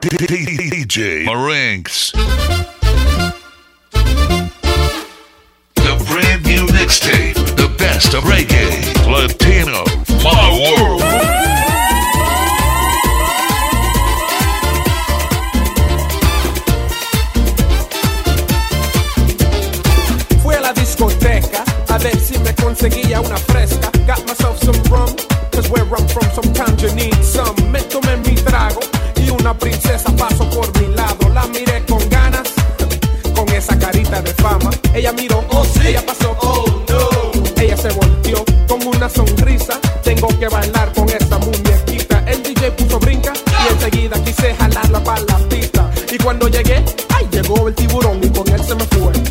DJ Marinks. The brand new mixtape, the best of reggae, Latino, my world. Fui a la discoteca a ver si me conseguía una fresca. Got myself some rum, cause where I'm from sometimes you need some. Me tomé mi trago y una princesa pasó por mi lado. La miré con ganas, con esa carita de fama. Ella miró, oh sí, ella pasó, oh no. Ella se volteó con una sonrisa. Tengo que bailar con esta muñequita. El DJ puso brinca y enseguida quise jalarla para la pista. Y cuando llegué, ay, llegó el tiburón y con él se me fue.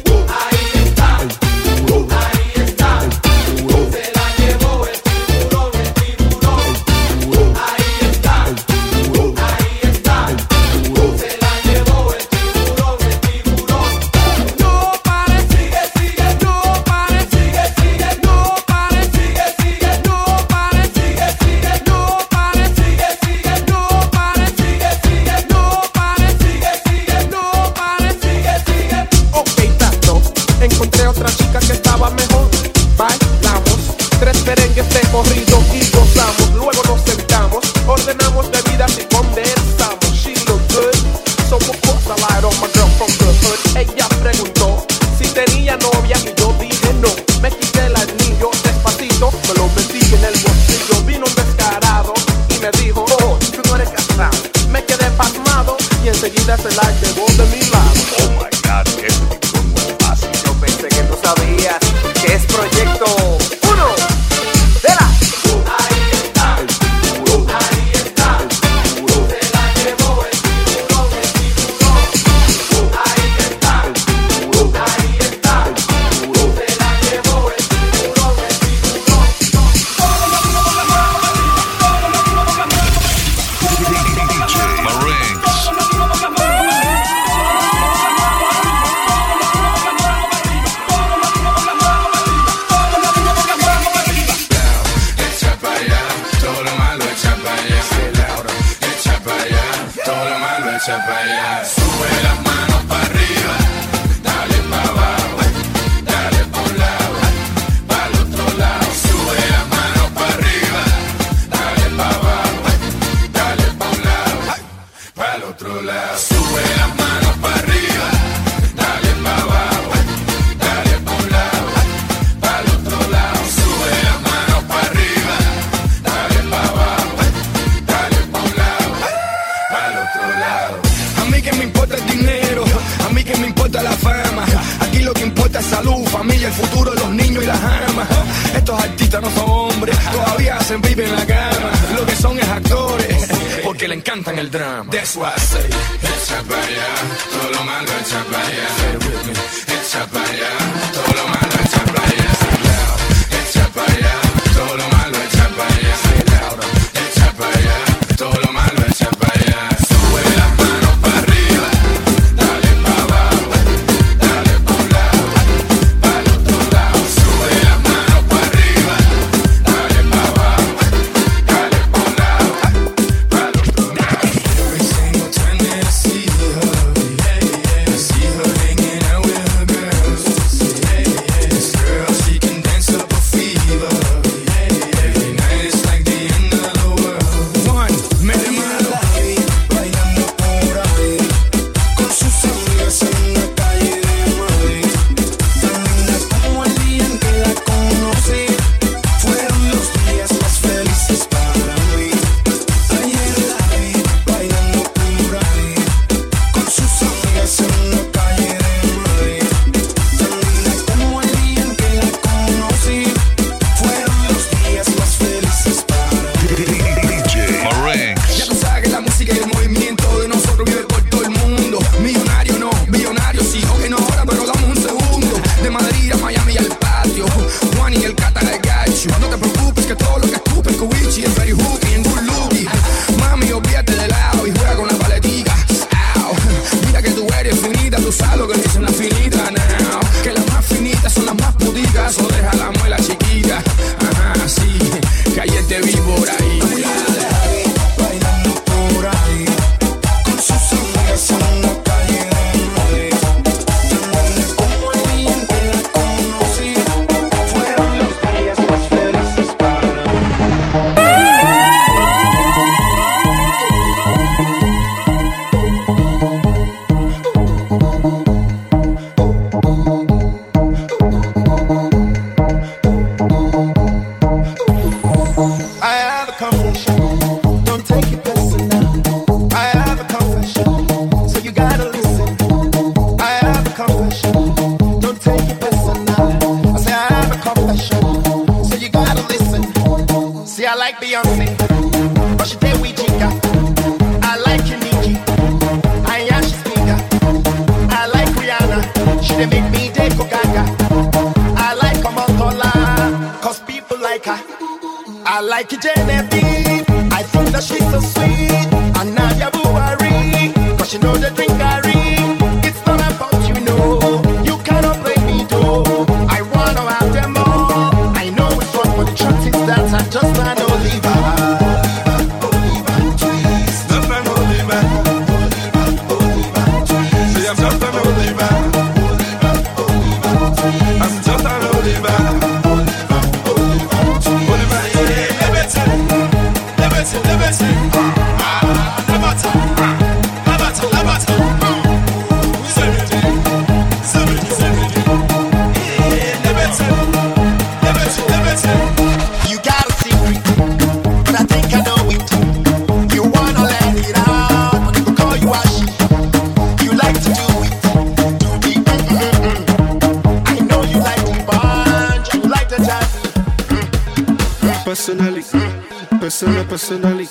Persona, personally.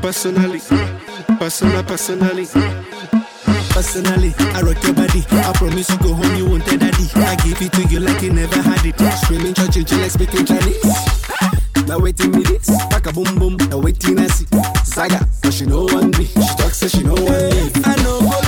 Personally. Persona, personally. Personally, I rock your body. I promise you go home, you won't tell daddy. I give it to you like you never had it. Screaming, judging, like speaking Chinese. Now waiting me this, pack a boom boom. Now waiting I see, Zaga, but she know one me. She talks, so she know one me. I know.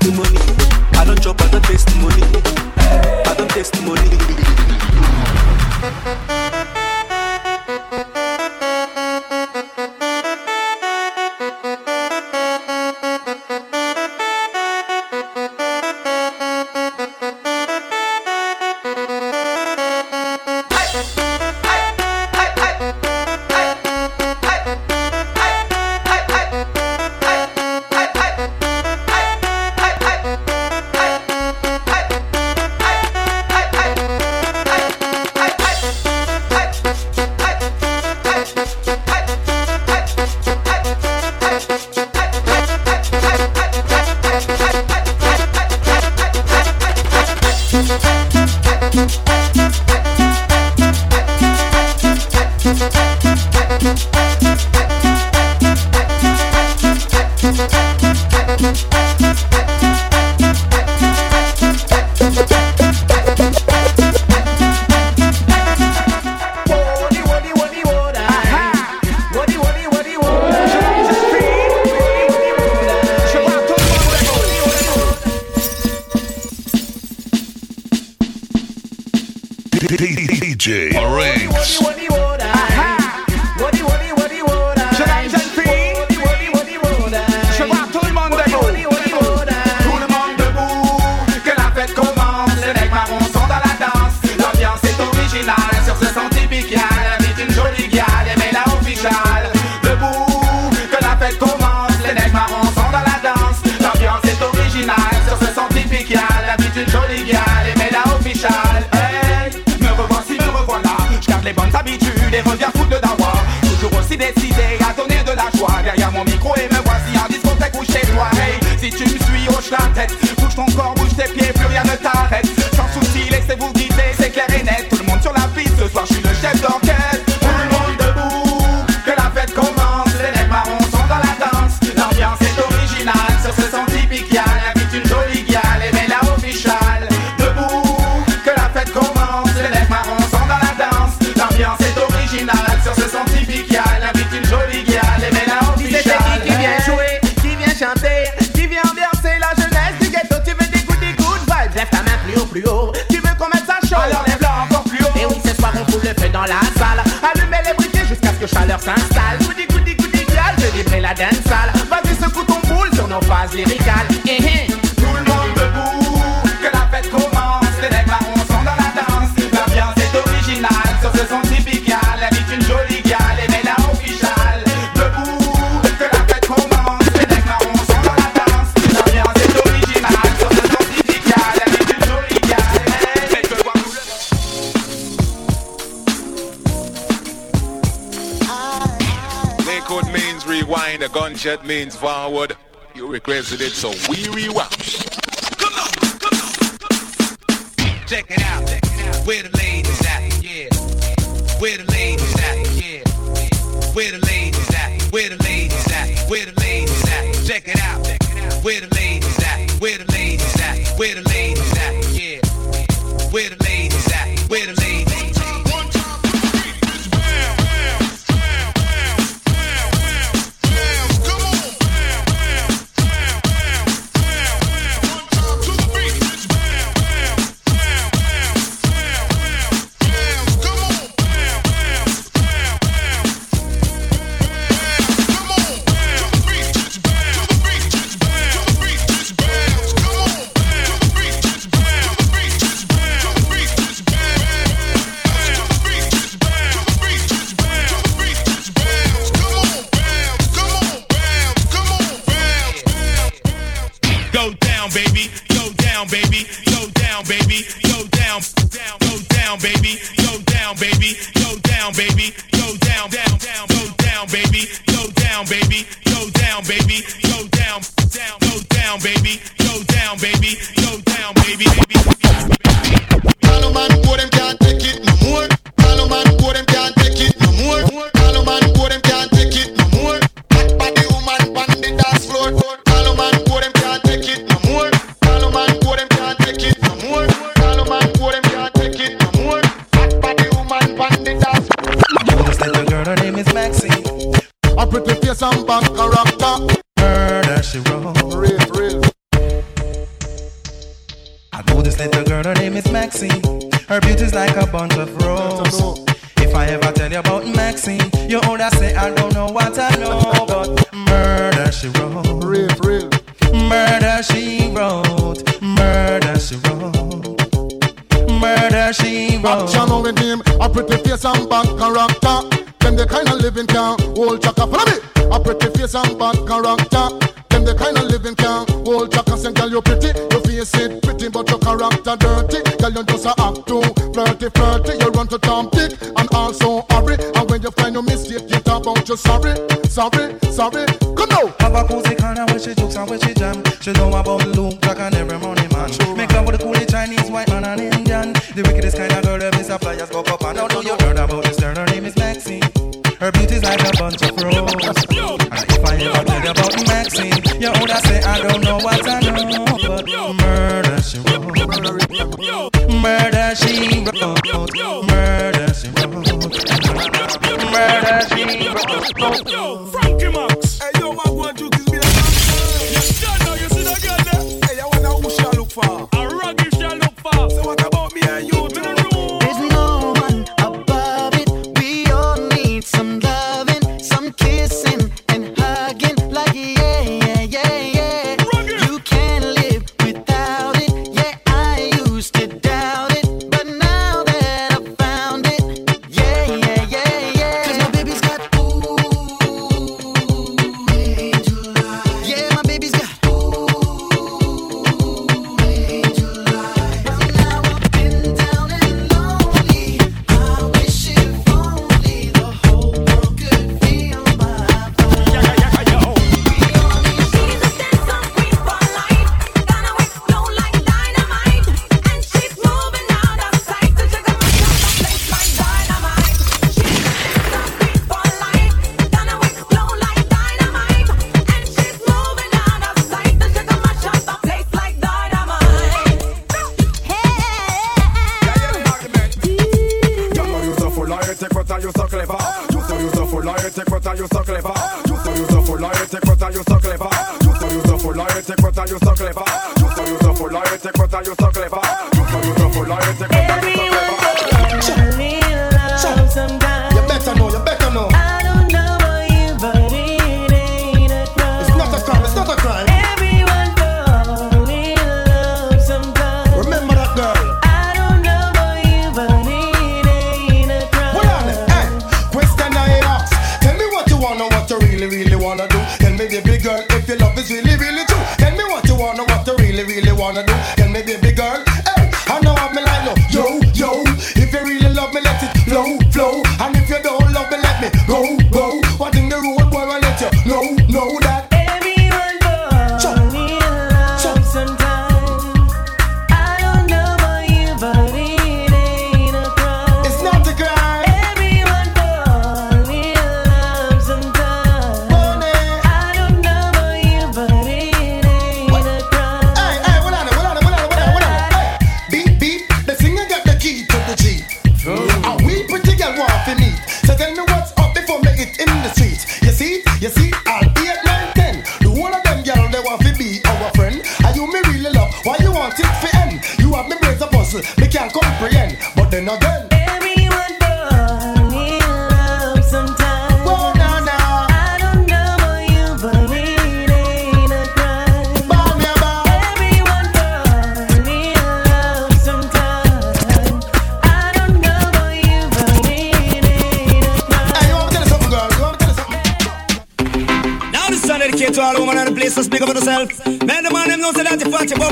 testimony. I don't drop other testimony. I don't testimony. C'est la jeunesse du ghetto. Tu veux des good, des good vibes. Lève ta main plus haut, plus haut. Tu veux qu'on mette ça chaud. Alors lève-la encore plus haut. Et oui, ce soir on fout le feu dans la salle. Allumez les briquets jusqu'à ce que chaleur s'installe. Goody, goody, goody, girl, je vibrer la dance salle. Vas-y, secoue ton boule sur nos phases lyricales. Eh, eh. Gunshot means forward. You requested it, so we rewind. Check it out. Where the ladies at? Yeah. Where the ladies at? Yeah. Where the ladies at? Where the ladies at? Where the ladies at? Check it out. Where the She wrote. Real, real. I know this little girl, her name is Maxine. Her beauty's like a bunch of roses. If I ever tell you about Maxine, you older say I don't know what I know, but murder she wrote. Real, real. Murder she wrote. Murder she wrote. Murder she wrote. Action with him, a pretty face and bad character. Them the kind of living can hold chaka. Follow me. A pretty face and bad character. Them the kind of living can hold chaka. Say, girl, you pretty, your face it pretty, but your character dirty. Girl, you just a act too flirty, flirty. You run to Tom Dick and also hurry. And when you find your mistake, you talk about you sorry, sorry, sorry. Come now. Have a cozy corner where she jokes and where she jam. She know about Luke, Jack and every money man. Make love with the coolie Chinese, white man and Indian. The wickedest kind bunch of roses. And if I ever tell you about Maxine, you older say I don't know what I know, but murder she wrote. Murder she wrote. Murder she wrote. Murder she wrote. Frankie Max. full of ethic, but are so clever? You so you so so clever? You so you so so clever? You better know, you better know. I don't know about you, but it ain't a crime. It's not a crime, it's not a crime.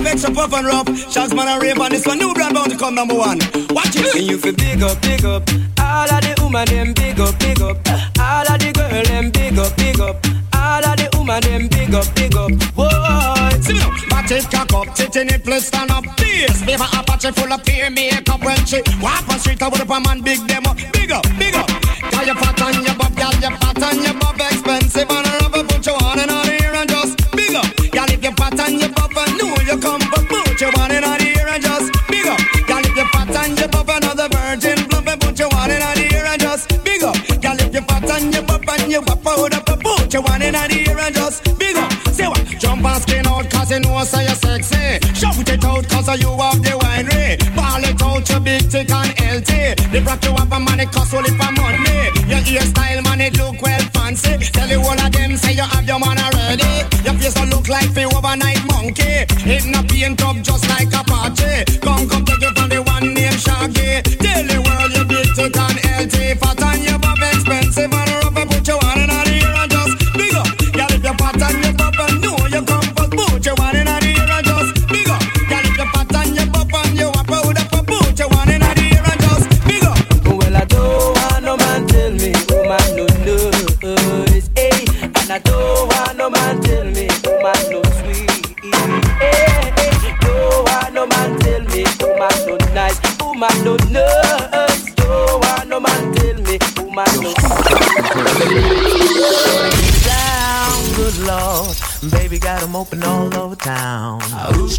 Extra puff and rough. Shots man and rave on this one, new brand bound to come number one. Watch it. And you feel big up, big up. All of the woman them big up, big up. All of the girl them big up, big up. All of the woman them big up, big up. Whoa, See me now, back it cock up, titty nipple stand up. Bass, baby Apache full of peer makeup when she walk on street, I would up a man big them cause you know so you're sexy. Shout it out cause you have the winery. Ball it out, you big, thick and healthy. The rock you have a money cost only for money. Your hairstyle man it look well fancy. Tell you all of them say you have your man already. Your face don't look like the overnight monkey. It not paint up just like a party.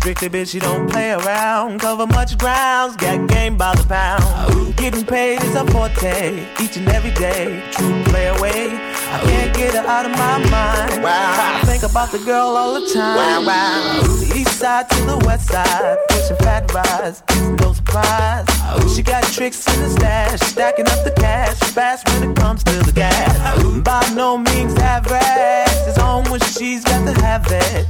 Strictly bitch, she don't play around. Cover much grounds, got game by the pound. Getting paid is a forte, each and every day. True play away. I can't get her out of my mind. I think about the girl all the time. From the east side to the west side, pushing fat rides, no surprise. She got tricks in the stash, stacking up the cash, fast when it comes to the gas. By no means average, it's on when she's got to have it.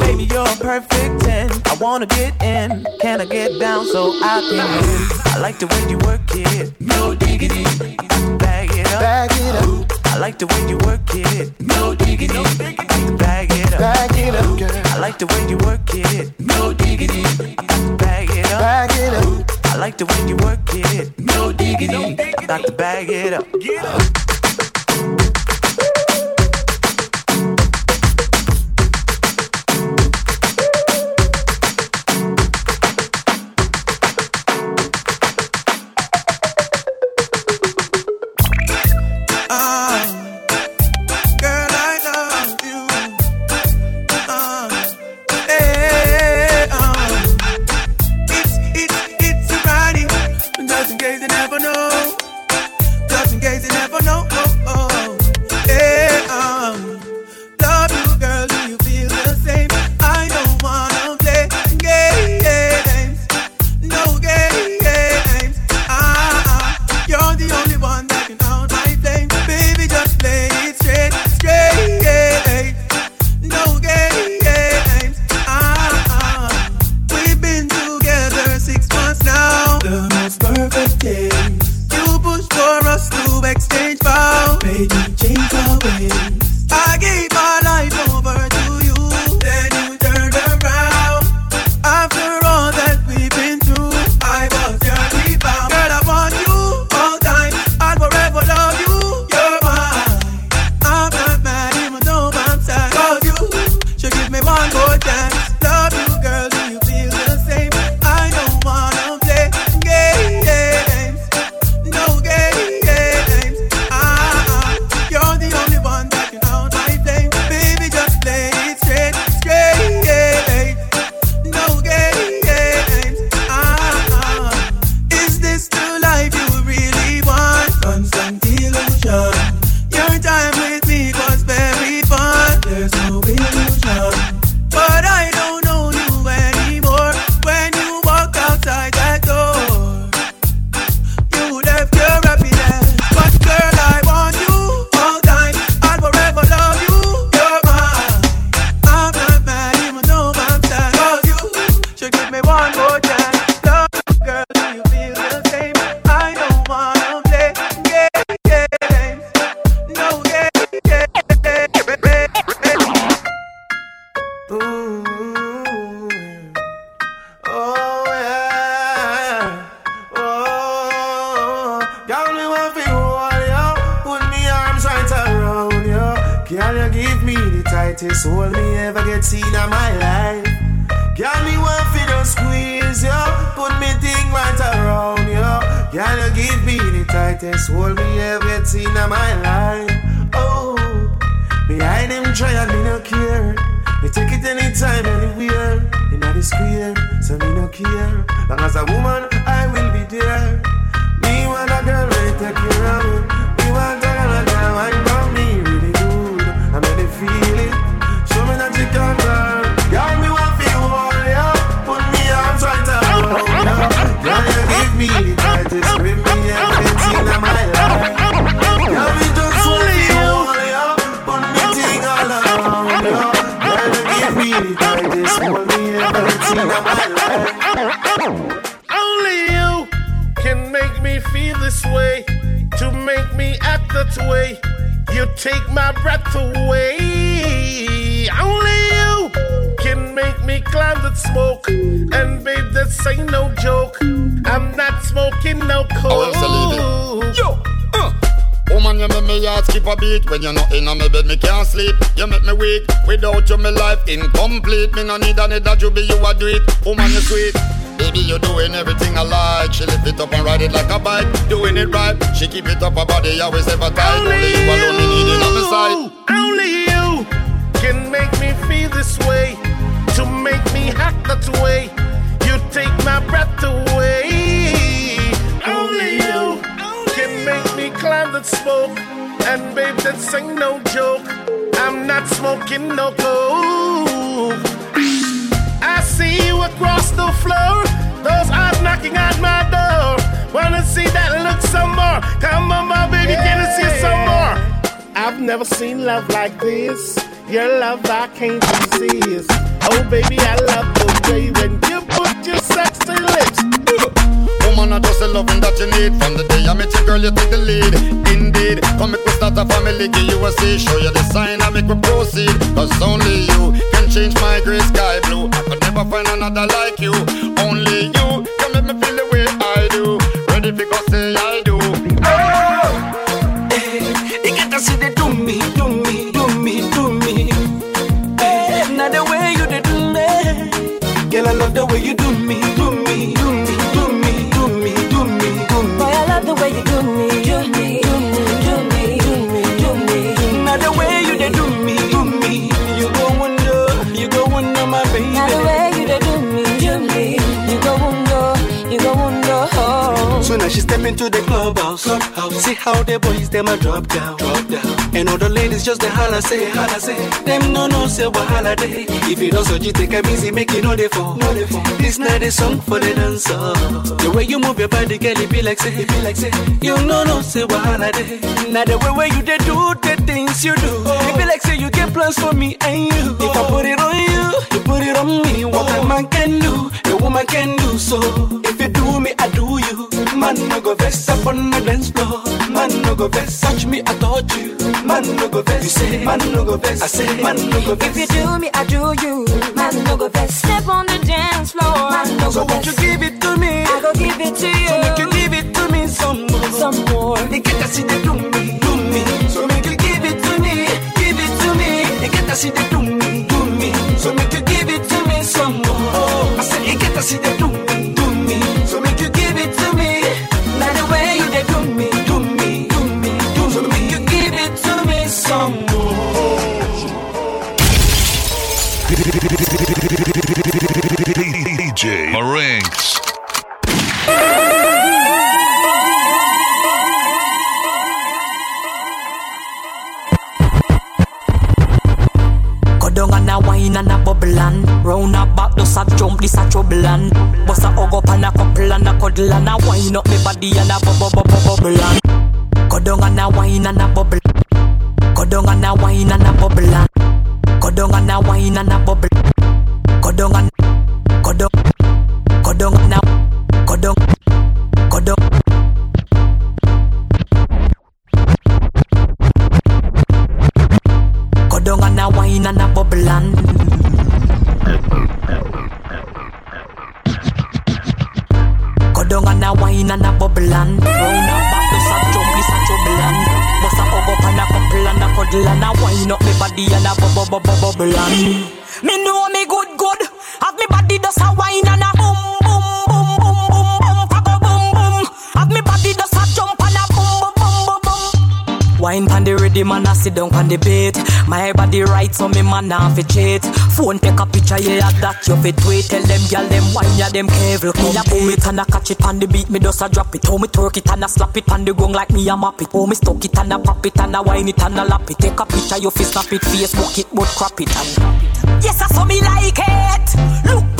Baby, you're a perfect 10. I wanna get in. Can I get down so I can win? I like the way you work it. No diggity. Bag it up. Bag it up. I like the way you work it. No diggity. Bag it up. Bag it up, girl. I like the way you work it. No diggity. Bag it up. Bag it up. I like the way you work it. No diggity. Got to bag it up. Uh, skip a beat. When you're not in my bed, me can't sleep. You make me weak. Without you, my life incomplete. Me no need another you be you a do it. Woman, you sweet. Baby, you're doing everything I like. She lift it up and ride it like a bike. Doing it right. She keep it up her body always ever tight. Only you alone me needing on my side. Only you can make me feel this way, to make me act that way. You take my breath away. Only you can make me climb that smoke. And babe, that ain't no joke. I'm not smoking no coke. I see you across the floor. Those eyes knocking at my door. Wanna see that look some more? Come on, my baby, can I see some more? I've never seen love like this. Your love I can't resist. Oh, baby, I love the way when you the loving that you need. From the day I met you, girl, you take the lead. Indeed, come make we start a family Give you a say, show you the sign And make we proceed. Cause only you can change my gray sky blue. I could never find another like you. Only you can make me feel the way I do. Ready for go say I do. You get to see they do me, do me, do me, do me. Eh, Now the way you do me, girl, I love the way you do me, So now she step into the clubhouse. clubhouse. See how the boys them a drop down, drop down. And all the ladies just the holla say, holla say. Them no no say what holiday. If you don't so you take a easy, make it know they fall. No they fall. This night is song for the dancer. The way you move your body, girl, it be like say, it be like say. You no no say what holiday. Now the way where you they do the things you do, oh. it be like say you get plans for me and you. If I put it on you, you put it on me. What a man can do, a woman can do so. If you do me, I do you. Man no go vex up on the dance floor. Man no go vex, touch me, I touch you. Man no go vex, you say. Man no go vex, I say. Man no go vex. If you do me, I do you. Man, no go best. Step on the dance floor. Man, no So go won't you give it to me? I go give it to you. So make you give it to me some more. Some more. They get to see they do me, do me. So make you give it to me, give it to me. They get to see they do me, do me. So make you give it to me some more. I say you get to see they do DJ Marinks. Down and a wine and a bubble and Round a back, just a jump, this a trouble and Bust a hug up and a couple and a cuddle and a wine up me body and a bubble bubble bubble and Go down and a wine and a bubble. Go down and a wine and a bubble and down and a wine and a bubble. Go down and Go down Go down and a Go down Go down Go down and a wine and a bubble and Go down and a wine and a bubble and Round a back, just a jump, this a trouble and hug up and a couple and a cuddle and a wind up me body and a bubble bubble bubble and me know me good good. Have me body does a wine and a boom Wine pan the rhythm and I sit down pan the beat. My body right so me man nah fi cheat. Phone take a picture yeah that you fit tweet. Tell them gyal them wine ya them careful. Me a boom it and I catch it pan the beat. Me just a drop it. How me twerk it and I slap it pan the gong like me a map it. How me stuck it and I pop it and I wine it and I lap it. Take a picture you fi snap it. Facebook it but crop it and yes I saw me like it. Look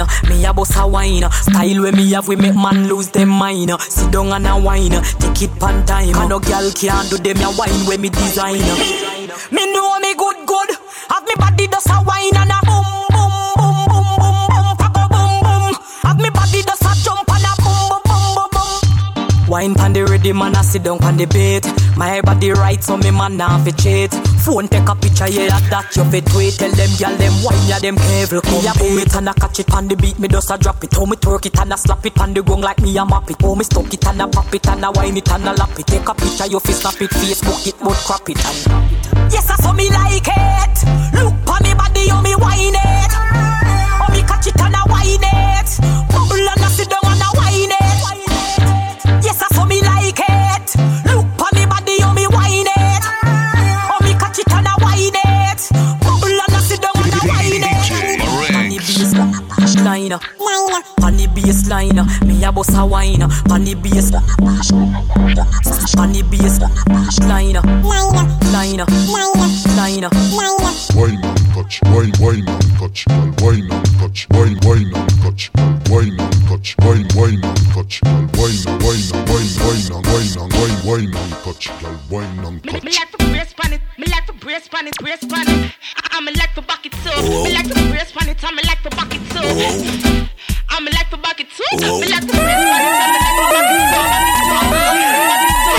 uh, me a boss a wine. Style where me have, we make man lose them mind. Sit down and a wine, take it pan time. And no girl can't do them a wine where me design. Me know me good good. Have me body does a wine and a boom boom boom boom boom boom. Kago boom boom. Have me body does a jump and a boom boom boom boom boom. Wine pan the rhythm and I sit down pan the beat. My body right so me man nah fi cheat. Phone take a picture yeah that you fit tweet. Tell them gyal them wine ya them careful. Me a boom it and I catch it pan the beat. Me just a drop it. How me twerk it and I slap it pan the gong like me a map it. How me stuck it and I pop it and I wine it and I lap it. Take a picture you fi snap it. Facebook it but crop it and yes I saw me like it. Look pon me body how me wine it. How me catch it and I The baseline, on the baseline, me a boss a wine. On the bass, on the baseline, line, line, line. Wine and touch, wine, wine and touch, girl, wine and touch, wine, wine and touch, girl, wine and touch, wine, wine and touch, girl, wine, wine, wine, wine and wine and wine, wine and touch, girl, wine and Me, touch. me like to brace pan it, me like to brace pan it, brace pan it. I, I me like to back it too. Me like to brace pan it, I me like to back it too. I me like to back it too. Me like to brace pan it, I me like to back it too. Back it too, back it too.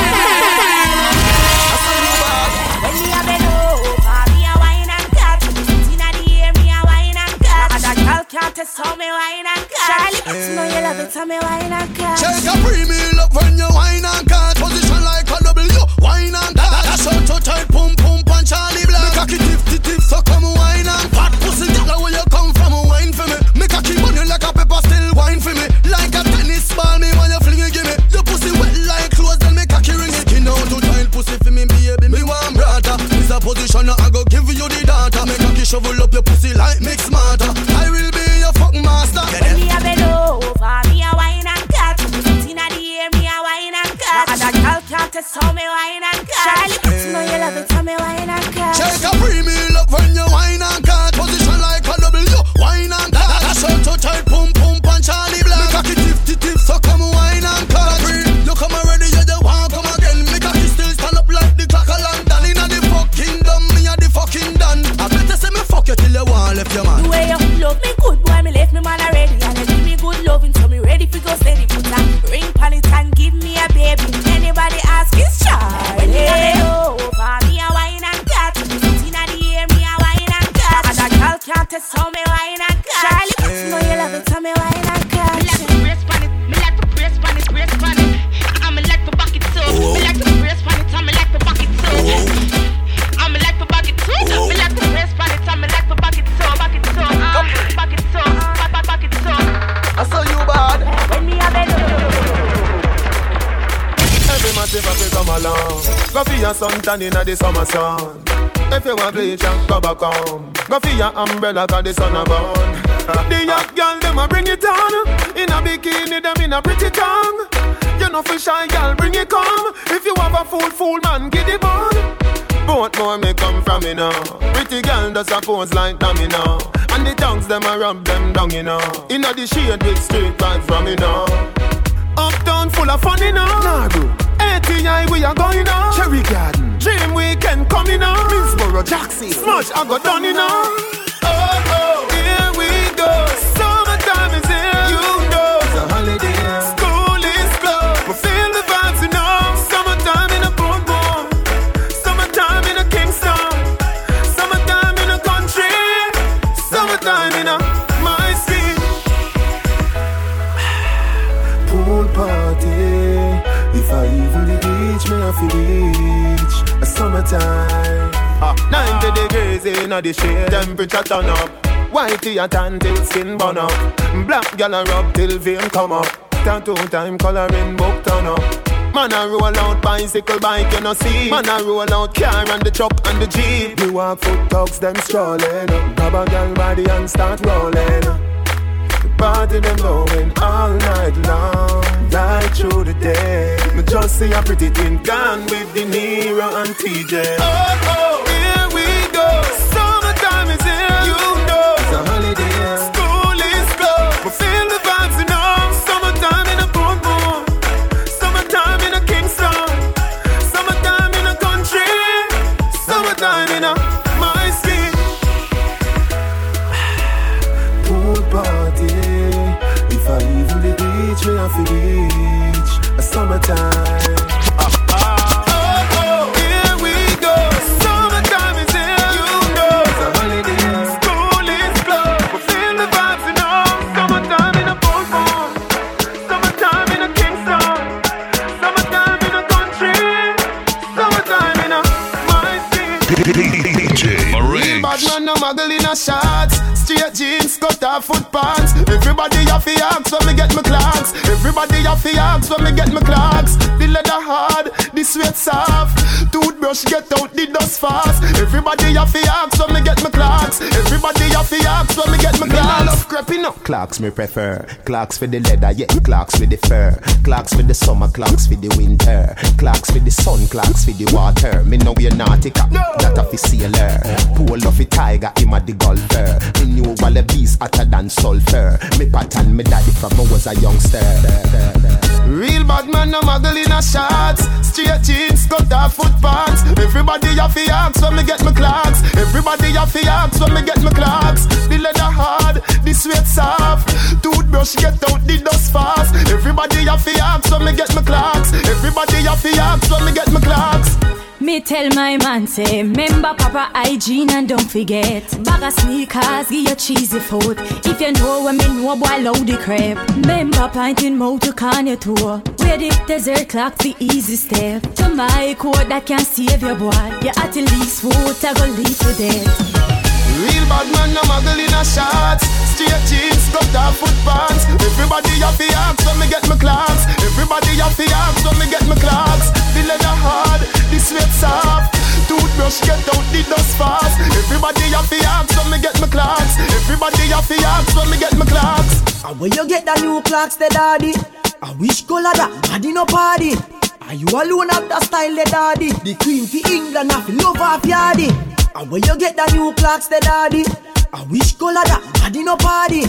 When me a bend over, me a wine and cut. Inna the air, me a wine and cut. And a girl can't test how me wine and cut. Charlie, you know you love it, how me wine and cut. Take a premium up when you wine and cut Position like a W, wine and cut That's how to tight, pum pum pan Charlie Black Me cocky tip tip tip, so come wine and shovel up your pussy like mix smarter sun. If you want bleach and go back home. Go for your umbrella 'cause the sun a burn. The young girl them a bring it on. In a bikini them in a pretty tongue. You know for shy girl bring it come. If you have a fool fool man get it on. Both more me come from you know. Pretty girl does a pose like them you know. And the tongues them a rub them down you know. Inna the shade with straight vibes from you know. Uptown full of fun, you know. Naru. ATI, we are going on. Cherry Garden. Dream Weekend coming on. Minsboro, Jackson. Smash, I got done, you know. A summertime. Ah, 90 degrees in the shade, temperature turn up. Whitey and tan till skin burn up. Black gal a rub till vein come up. Tattoo time coloring book turn up. Man a roll out bicycle bike you no see. Man a roll out car and the truck and the jeep. You walk foot dogs, them strolling. Grab a girl body and start rolling. The party them going all night long, right through the day. Me just see a pretty thing gone with De Niro and TJ. Oh, oh, here we go. Summertime is here. You know It's a holiday. school is closed. But feel the vibes, you know. Summertime in a boom boom. Summertime in a Kingston. Summertime in a country. Summertime in a Uh-huh. Summertime. Is here you go, summer in a country. Summertime in a my skin. DJ Real bad man, no muggle in a shots. Straight jeans, cut off foot pants. Everybody have to ask when me get my Clarks. Everybody have to ask when me get my Clarks. The leather hard, the sweat soft. Toothbrush get out the dust fast. Everybody have to ask when me get my Clarks. Everybody have to ask when me get my Clarks. love creeping up. Clarks me prefer. Clarks for the leather, yeah. Clarks for the fur. Clarks for the summer, Clarks for the winter. Clarks for the sun, Clarks for the water. Me know we're nautica, that of the sailor. Pool of a tiger, him a the golfer. Me knew bees hotter than sulfur. Me pattern me daddy from I was a youngster. Real bad man, no muggle in a shots. Straight jeans, cut off foot pants. Everybody have to ask when me get my Clarks. Everybody have to ask when me get my Clarks. The leather hard, the sweat soft. Toothbrush get out the dust fast. Everybody have to ask when me get my Clarks. Everybody have to ask when me get my Clarks. Me tell my man say, remember proper hygiene and don't forget. Bag of sneakers, give your cheesy foot. If you know when me know, boy, load the crap. Remember pinting mouth to can your tour. Where the desert clock the easy step. To my code that can save your boy. You at the least foot, I go lead to death. Real bad man, no muggle in a shots. Straight jeans, cut off foot pants. Everybody have to ask when me get my Clarks. Everybody have to ask when me get my Clarks. Soft. Toothbrush get out the dust fast. Everybody have to ask when me get my Clarks. Everybody have to ask when me get my Clarks. And where you get the new Clarks, the daddy? I wish color that daddy no party. Are you alone have the style, the daddy? The queen for England, have love off yardy. And where you get the new Clarks, the daddy? I wish color that daddy no party.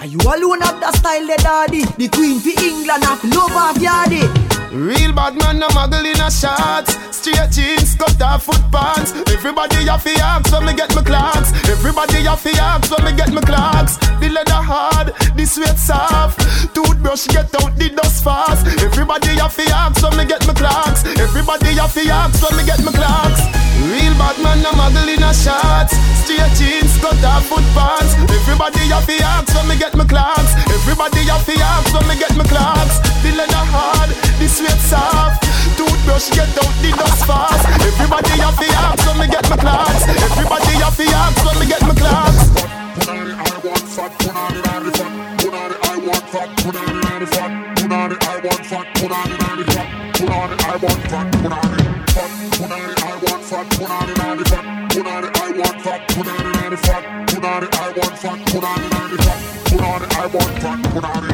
Are you alone have the style, the daddy? The queen for England, have love off yardy. Real bad man, no muggle in a shots. Straight jeans, cut off foot pants. Everybody have to ask when me get my Clarks. Everybody have to ask when me get my Clarks. The leather hard, the sweat soft. Toothbrush get out the dust fast. Everybody have to ask when me get my Clarks. Everybody have to ask when me get my Clarks. Real bad man, no muggle in a shots. Straight jeans, cut off foot pants. Everybody have to ask when me get my Clarks. Everybody have to ask when me get my Clarks. The leather hard, the sweat soft. Toothbrush get out the dust fast. Everybody have to ask when me get my Clarks. Everybody have to ask when me get my Clarks. I want fat, put on it. Fat, put on the I want fat, put on it, on the fat. Put on it, I want fat, put on it, on the fat. Put on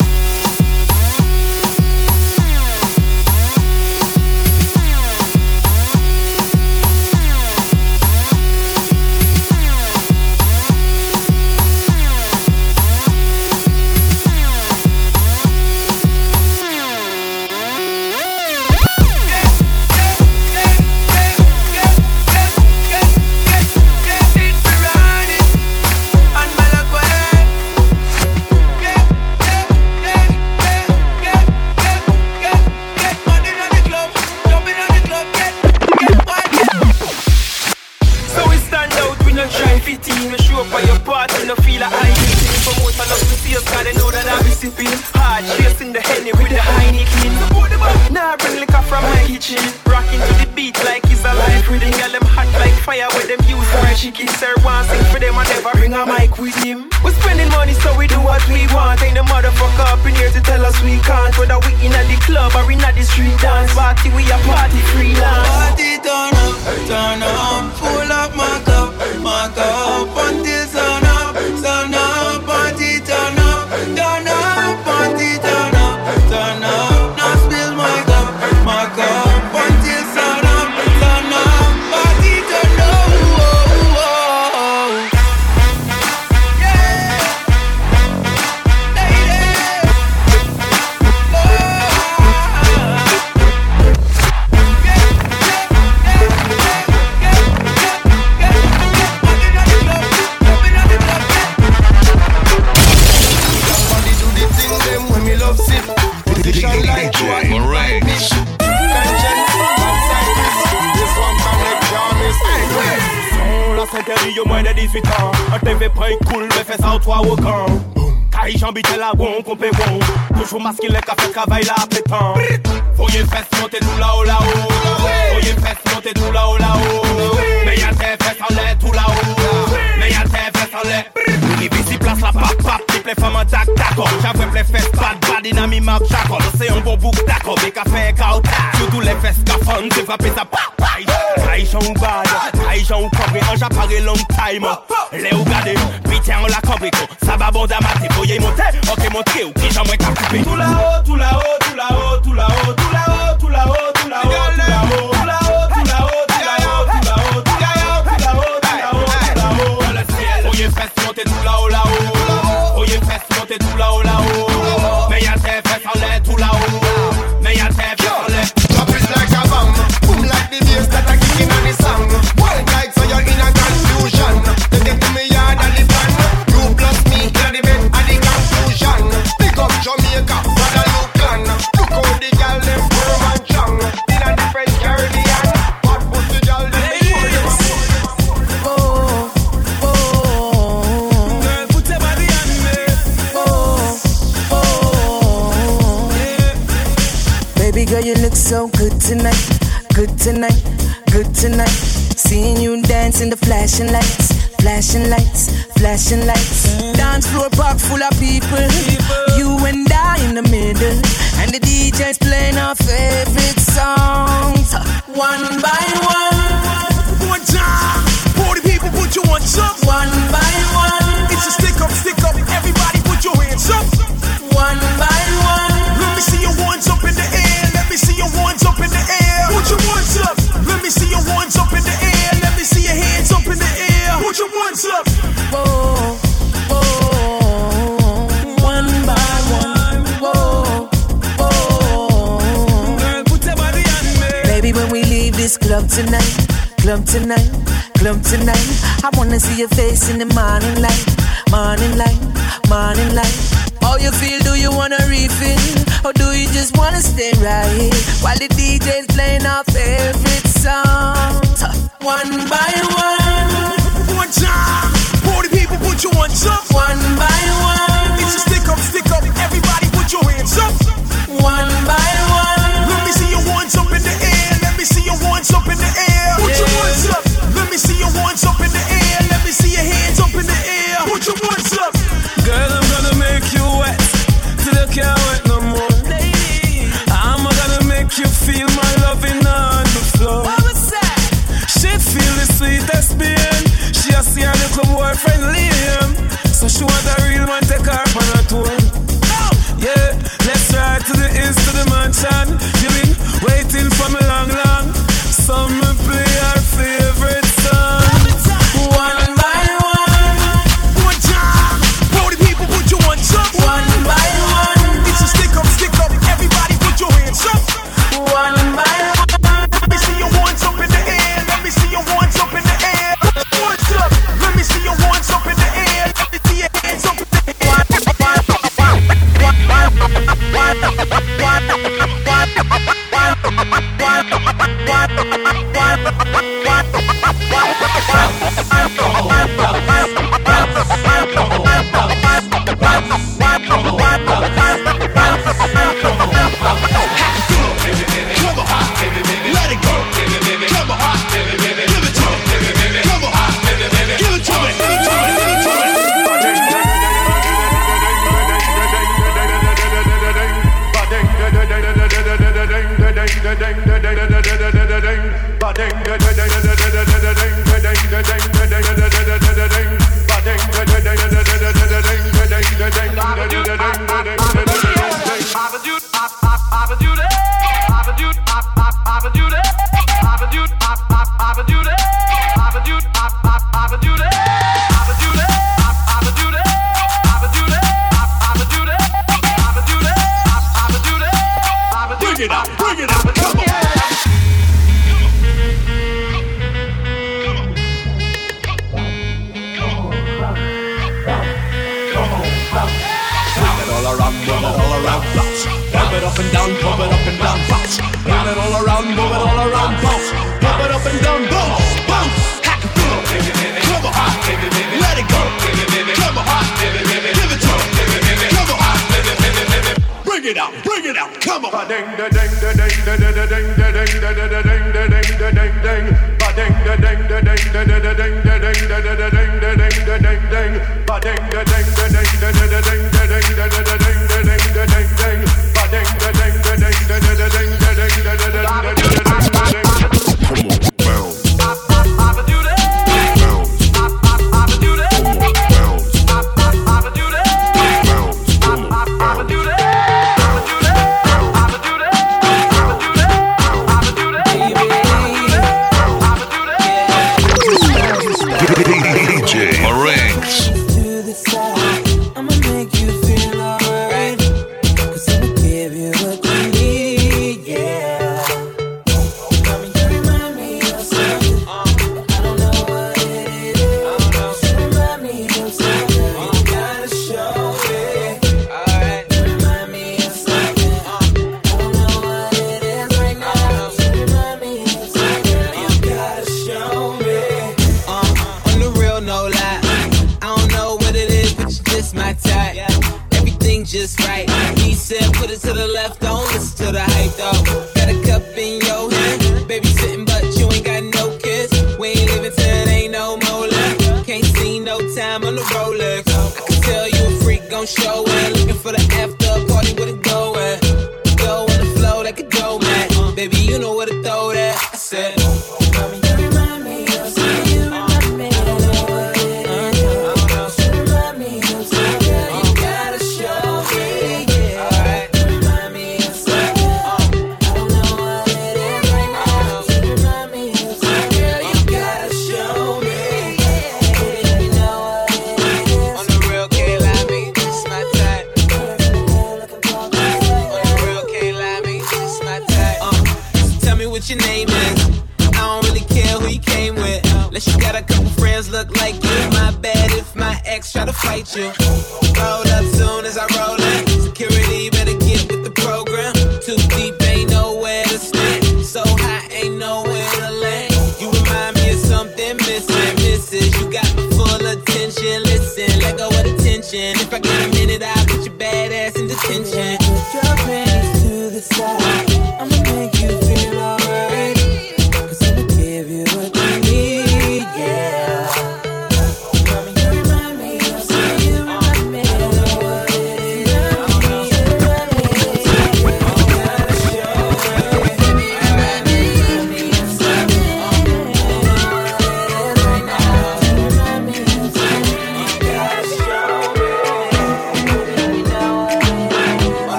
sipping. Hard chasing the henny with the Heineken. Now I bring liquor from my kitchen. Rocking to the beat like it's a life reading. Girl, them hot like fire with them use fried chicken. Sir, one sing for them, I never bring a mic with him. We're spending money, so we do what we want. Ain't no motherfucker up in here to tell us we can't. Whether we in at the club or in at the street dance party, we a party freelance. Party turn up, turn up, full up my cup, my cup 3 au camp. Kari jambi tel la won kompe won Toujou maski lek a fe travay la apetan Foye fes monte nou la ou la ou Foye fes monte nou la ou la ou Me yate fes an le tout la ou Me yate fes an le Rivi si plas la pap pap Ti ple faman tak tako Javwe ple fes bad bad Inami map chako Se yon bon bouk tako Be ka fe ka ou ta Soutou le fes ka fon Te vape Ay jan ou kompre, an jan long time. Le ou gade, bitè an la kompre ko Sa ba bonda mate, boye monte, ok montre Ou ki jan mwen kapipe Tout la ho, tout la ho girl, you look so good tonight. Good tonight, good tonight. Seeing you dance in the flashing lights, flashing lights, flashing lights. Dance floor park full of people. You and I in the middle. And the DJ's playing our favorite songs. One by one. One time, party people, put your hands up. One by one. It's a stick up, stick up. Everybody, put your hands up. One by one. Let me see your ones up ones up in the air. Let me see your hands up in the air. Put your ones up. Whoa, whoa, one by one. Whoa, whoa. girl, put your body on me. Baby, when we leave this club tonight, club tonight, club tonight, I wanna see your face in the morning light, morning light, morning light. How you feel? Do you wanna refill? Or do you just wanna stay right here while the DJ's playing our favorite songs? One by one. One time, party people, put your hands up. One by one. It's a stick up, stick up. Everybody, put your hands up. One by one. Let me see your ones up in the air. Let me see your ones up in the air. Put your ones up. Let me see your ones up in the air. Let me see your hands up in the air. Put your ones up. Girl, I'm gonna make you wet till you can't wet see her little boyfriend Liam, so she want a real man take her on a tour. Yeah, let's ride to the east to the mansion. You Oh, my type. Everything just right. He said, put it to the left, don't listen to the hype though.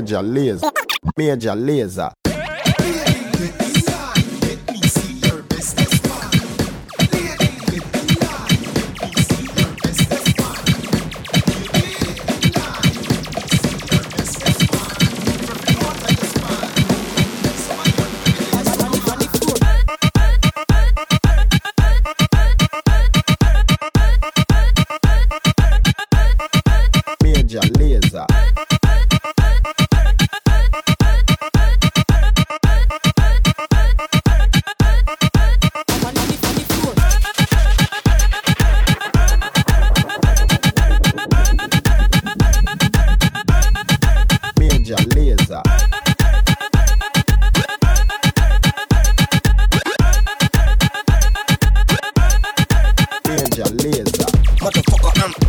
meia de alesa, meia de alesa. motherfucker, I'm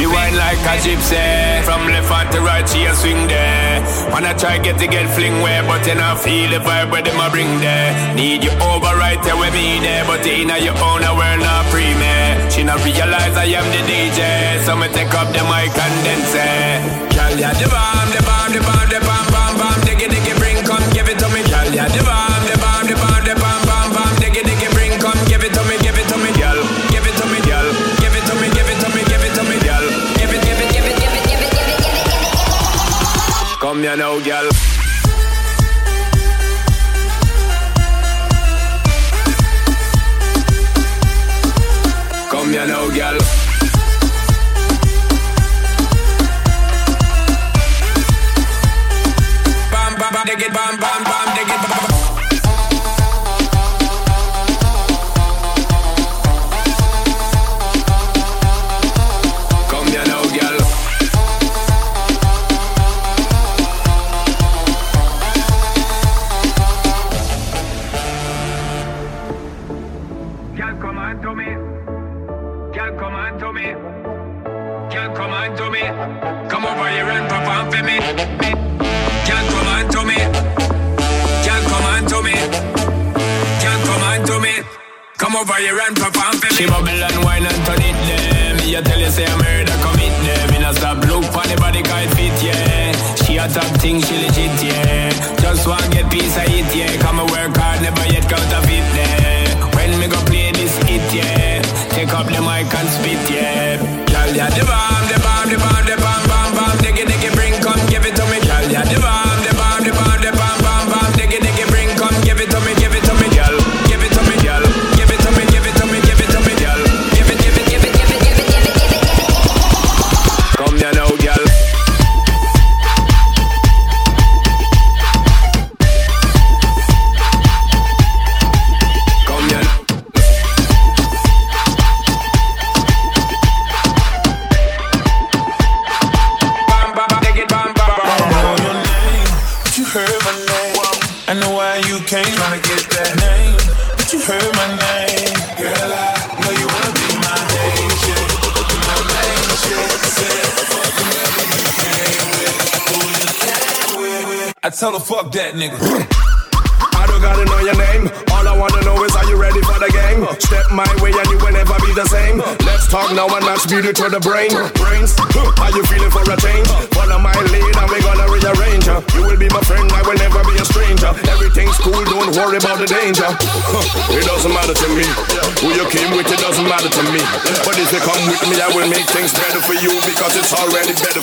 She wine like a gypsy. From left hand to right, she a swing there. Wanna try get to get fling where, but then not feel the vibe where them a bring there. Need you over right there with me there, but you inna your own a world not free me. She not realize I am the DJ, so me take up the mic and then say, Girl, yeah, the bomb, the bomb, the bomb, the bomb, bomb, bomb, diggy, diggy, bring, come, give it to me. Girl, yeah, the bomb, the bomb, the bomb, the bomb, bomb. I know, girl.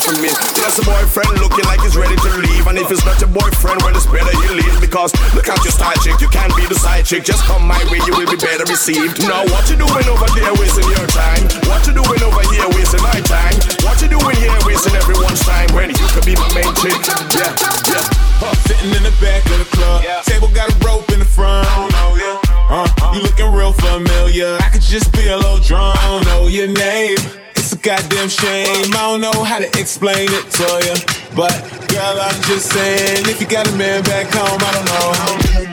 for me. That's a boyfriend looking like he's ready to leave. And if it's not your boyfriend, well, it's better you leave. Because look at your style, chick, you can't be the side chick. Just come my way, you will be better received. Now, what you doing over there, wasting your to explain it to you. But girl, I'm just saying, if you got a man back home, I don't know.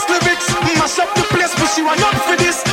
fast lyrics. Mash up the place, but she run up for this.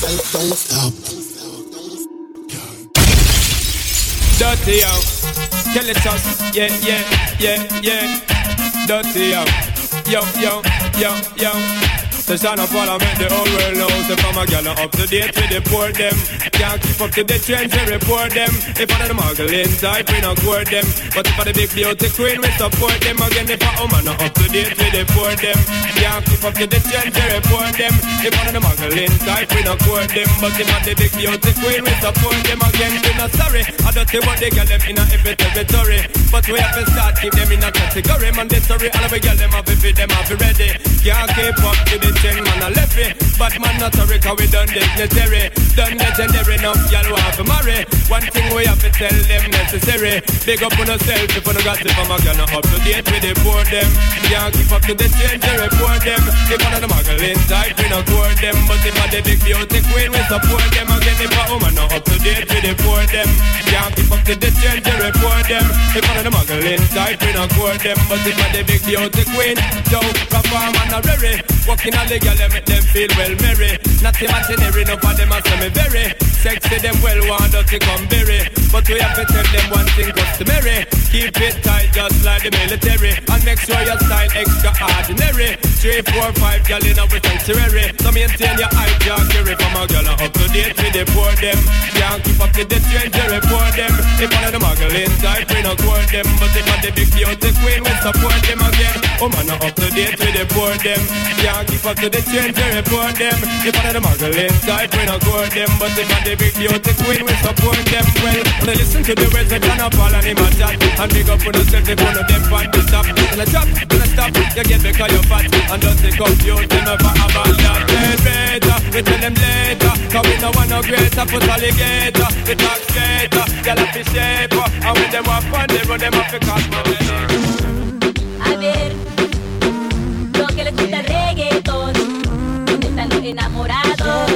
Themself Don't stop Dirty out. Tell it us. Yeah, yeah, yeah, yeah. Dirty out. Yo, yo, yo, yo. Son of all I make the whole world knows If I'm a gal up to date with the poor them. Can't keep up to the trends and report them. If I'm the muggling type we not court them. But if I'm the big beauty queen we support them. Again if I'm woman not up to date with the poor them. Can't keep up to the trends and report them. If I'm the muggling type we not court them. But if I'm the big beauty queen we support them. Again we not sorry. I don't see what they get them in a every territory. But we have to start keep them in a category. Mandatory all of we get them have to fit them have ready. Can't keep up to the ten man a left it But man not sorry cause we done dignitary Done legendary enough y'all want to marry. One thing we have to tell them necessary. Big up on yourself if you no got it from a not up to date with the poor them. Can't keep up to the change they report them. If one of the muggling type we not court them. But if a the big beauty queen we support them. Again if a woman not up to date with the poor them. Can't keep up to the change they report them. If one of the muggling type we not court them. But if a the big beauty queen. Don't perform and a rare Walking all the girl them make them feel well merry. Not imaginary no for them a say me very. Sexy them well want us to come berry. But we have to tell them one thing customary. Keep it tight just like the military. And make sure your style extraordinary. Three, four, five girl in our sanctuary. So maintain your eye can't carry from girl up to date with the poor them. Can't keep up to the trend you report them. If one of the muggling type we not court them. But if one the big beauty queen we support them again. Oh man up to date with the poor them. Can't keep up to the trend you report them. If one of the muggling type we don't court them. But if one the big beauty queen we support them. Well, they listen to the words that John Paul and him a chat And big up on yourself one of them find the stop. And a chop, and a stop, you get because you're fat. And don't they never have a lot Get better, we tell them later. Cause we no want no greater, put alligator. We talk straighter, girl up is shaper And when them up on the road, them up to cause money A ver, lo que reggaeton. enamorado.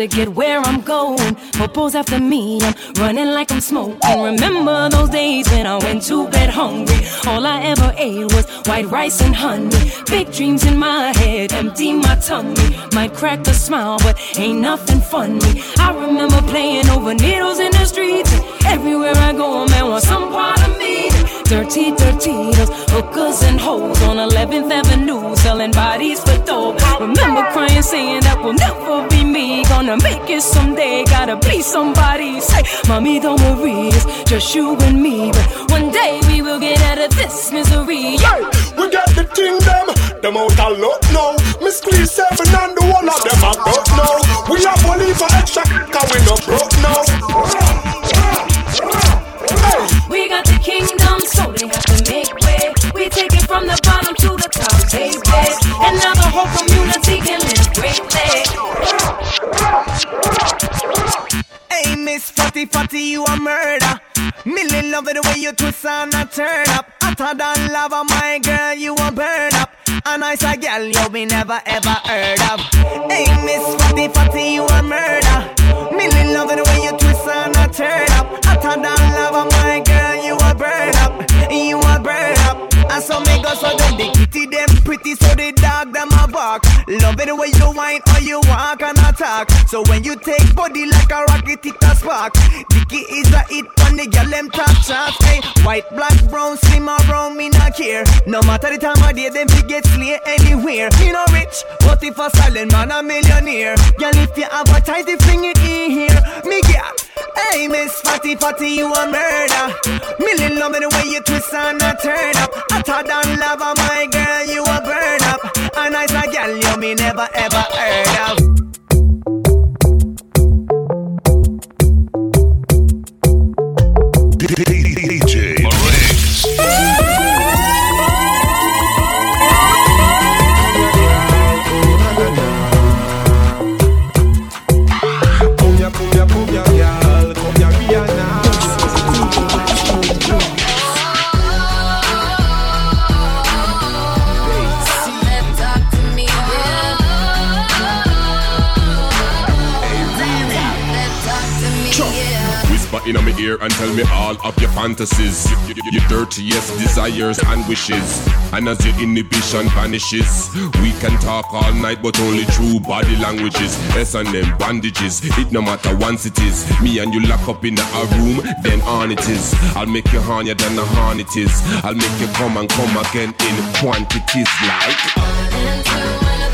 to get where I'm going. Popo's after me, I'm running like I'm smoking. Remember those days when I went to bed hungry? All I ever ate was white rice and honey. Big dreams in my head, empty my tummy. Might crack a smile, but ain't nothing funny. I remember playing over needles in the streets. Everywhere I go, a man wants some part of me. Dirty, dirty, those hookers and hoes on 11th Avenue selling bodies for dope. Remember crying, saying that we'll never Gonna make it someday, gotta be somebody. Say, mommy, don't worry, it's just you and me. But one day we will get out of this misery. Yeah, we got the kingdom, them, out a lot now. Me squeeze seven and the one of them a got now. We have only for extra, cause we no broke now. We got the kingdom, so they have to make way. We take it from the bottom to the top, baby. And now the hope whole Miss Fatty Fatty, you a murder. Millie love the way you twist and a turn up. Hotter than lava, my girl, you a burn up. A nice a girl you me never ever heard of. Hey, Miss Fatty Fatty, you a murder. Millie love the way you twist and a turn up. Hotter than lava, my girl, you a burn up. You a burn. And so me go so them the kitty them pretty so the dog them a bark. Love it the way you whine or you walk and attack. So when you take body like a rocket, it a spark. Dicky is a hit on the girl them top. Hey, white, black, brown, slim or brown, me not care. No matter the time of day, them fi get slay anywhere. Me no rich, but if a silent man a millionaire. Girl, if you advertise, the fling it in here. Me girl. Hey, Miss Fatty Fatty, you a murder. Million love the way you twist and a turn up. Hotter than lava, my girl, you a burn up. A nice a girl, you me never ever heard of. And tell me all of your fantasies, your, dirtiest desires and wishes. And as your inhibition vanishes, we can talk all night, but only through body languages. S and M bandages, it no matter once it is. Me and you lock up in a room, then on it is. I'll make you hornier than the hornet is. I'll make you come and come again in quantities like.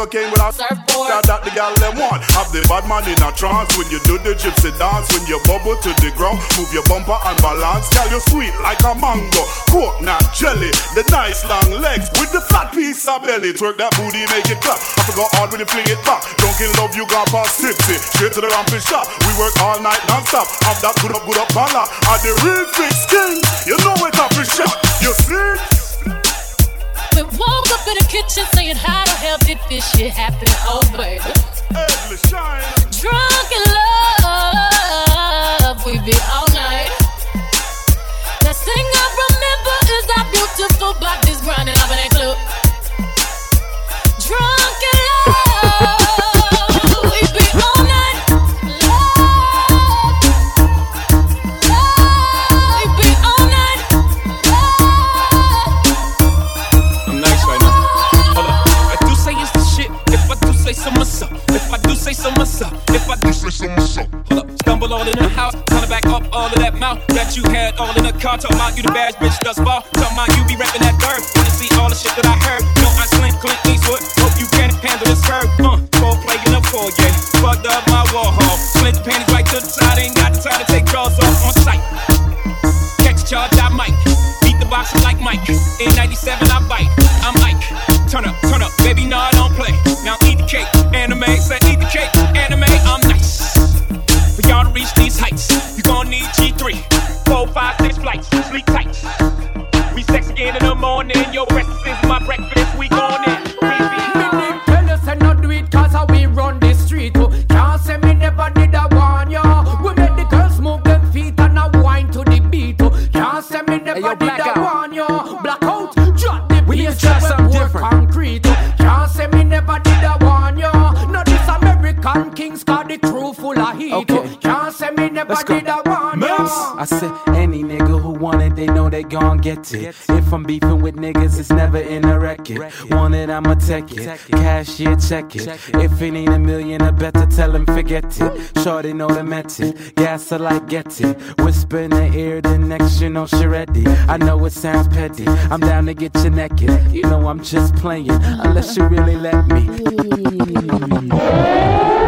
That with a surfboard. That, that the gal them one. Have the bad man in a trance when you do the gypsy dance. When you bubble to the ground, move your bumper and balance. Gal you sweet like a mango, coconut jelly. The nice long legs with the fat piece of belly. Twerk that booty, make it clap. I forgot hard when you fling it back. Drunk in love, you got past tipsy. Straight to the ramping shop. We work all night non-stop. Have that good up, good up, bala. Are the real fix king. You know it up shot. You see? Woke up in the kitchen saying, How the hell did this shit happen? Oh, baby. Drunk in love, we be all night. The thing I remember is our beautiful bodies grinding up in that club. So. If I do say so. Hold up. Stumble all in the house. Trying to back up all of that mouth that you had all in the car. Talking about you the bad bitch thus far. Talking about you be rapping that dirt. Wanna see all the shit that I heard. No, I slink Clint Eastwood. Hope you can handle this curve. Uh, four play in the foyer. Fucked up my Warhol. Slint your panties right to the side. Ain't got the time to take draws off on sight. Catch charge, I might. Beat the boxes like Mike. In 97, I bite. I'm Ike. Turn up, turn up, baby, no, I don't play. Now eat the cake, Anna Mae, say eat the cake, y'all to reach these heights, you gon' need G3. Four, five, six flights, sleep tight. We sex again in the morning, your breakfast is my breakfast, we gon' in. Tell you say not do it cause how we run the street. Can't say me never did a warn ya We make the girls move them feet and a wine to the beat. Can't say me never did a warn ya Blackout, drop the We need bass to try when something pour different. concrete. Can't say me never did a warn ya No this American kings got the crew full of heat. Okay. Can't say me never Let's go. did a warn I said any nigga who want it, they know they gon' get it. If I'm beefing with niggas, it's never in the record. Want it, I'ma take it. Cash Cashier, check it. If it ain't a million, I better tell him forget it. Shorty know the method. Gas I like get it. Whisper in the ear, the next you know she ready. I know it sounds petty. I'm down to get you naked. You know I'm just playing, unless you really let me.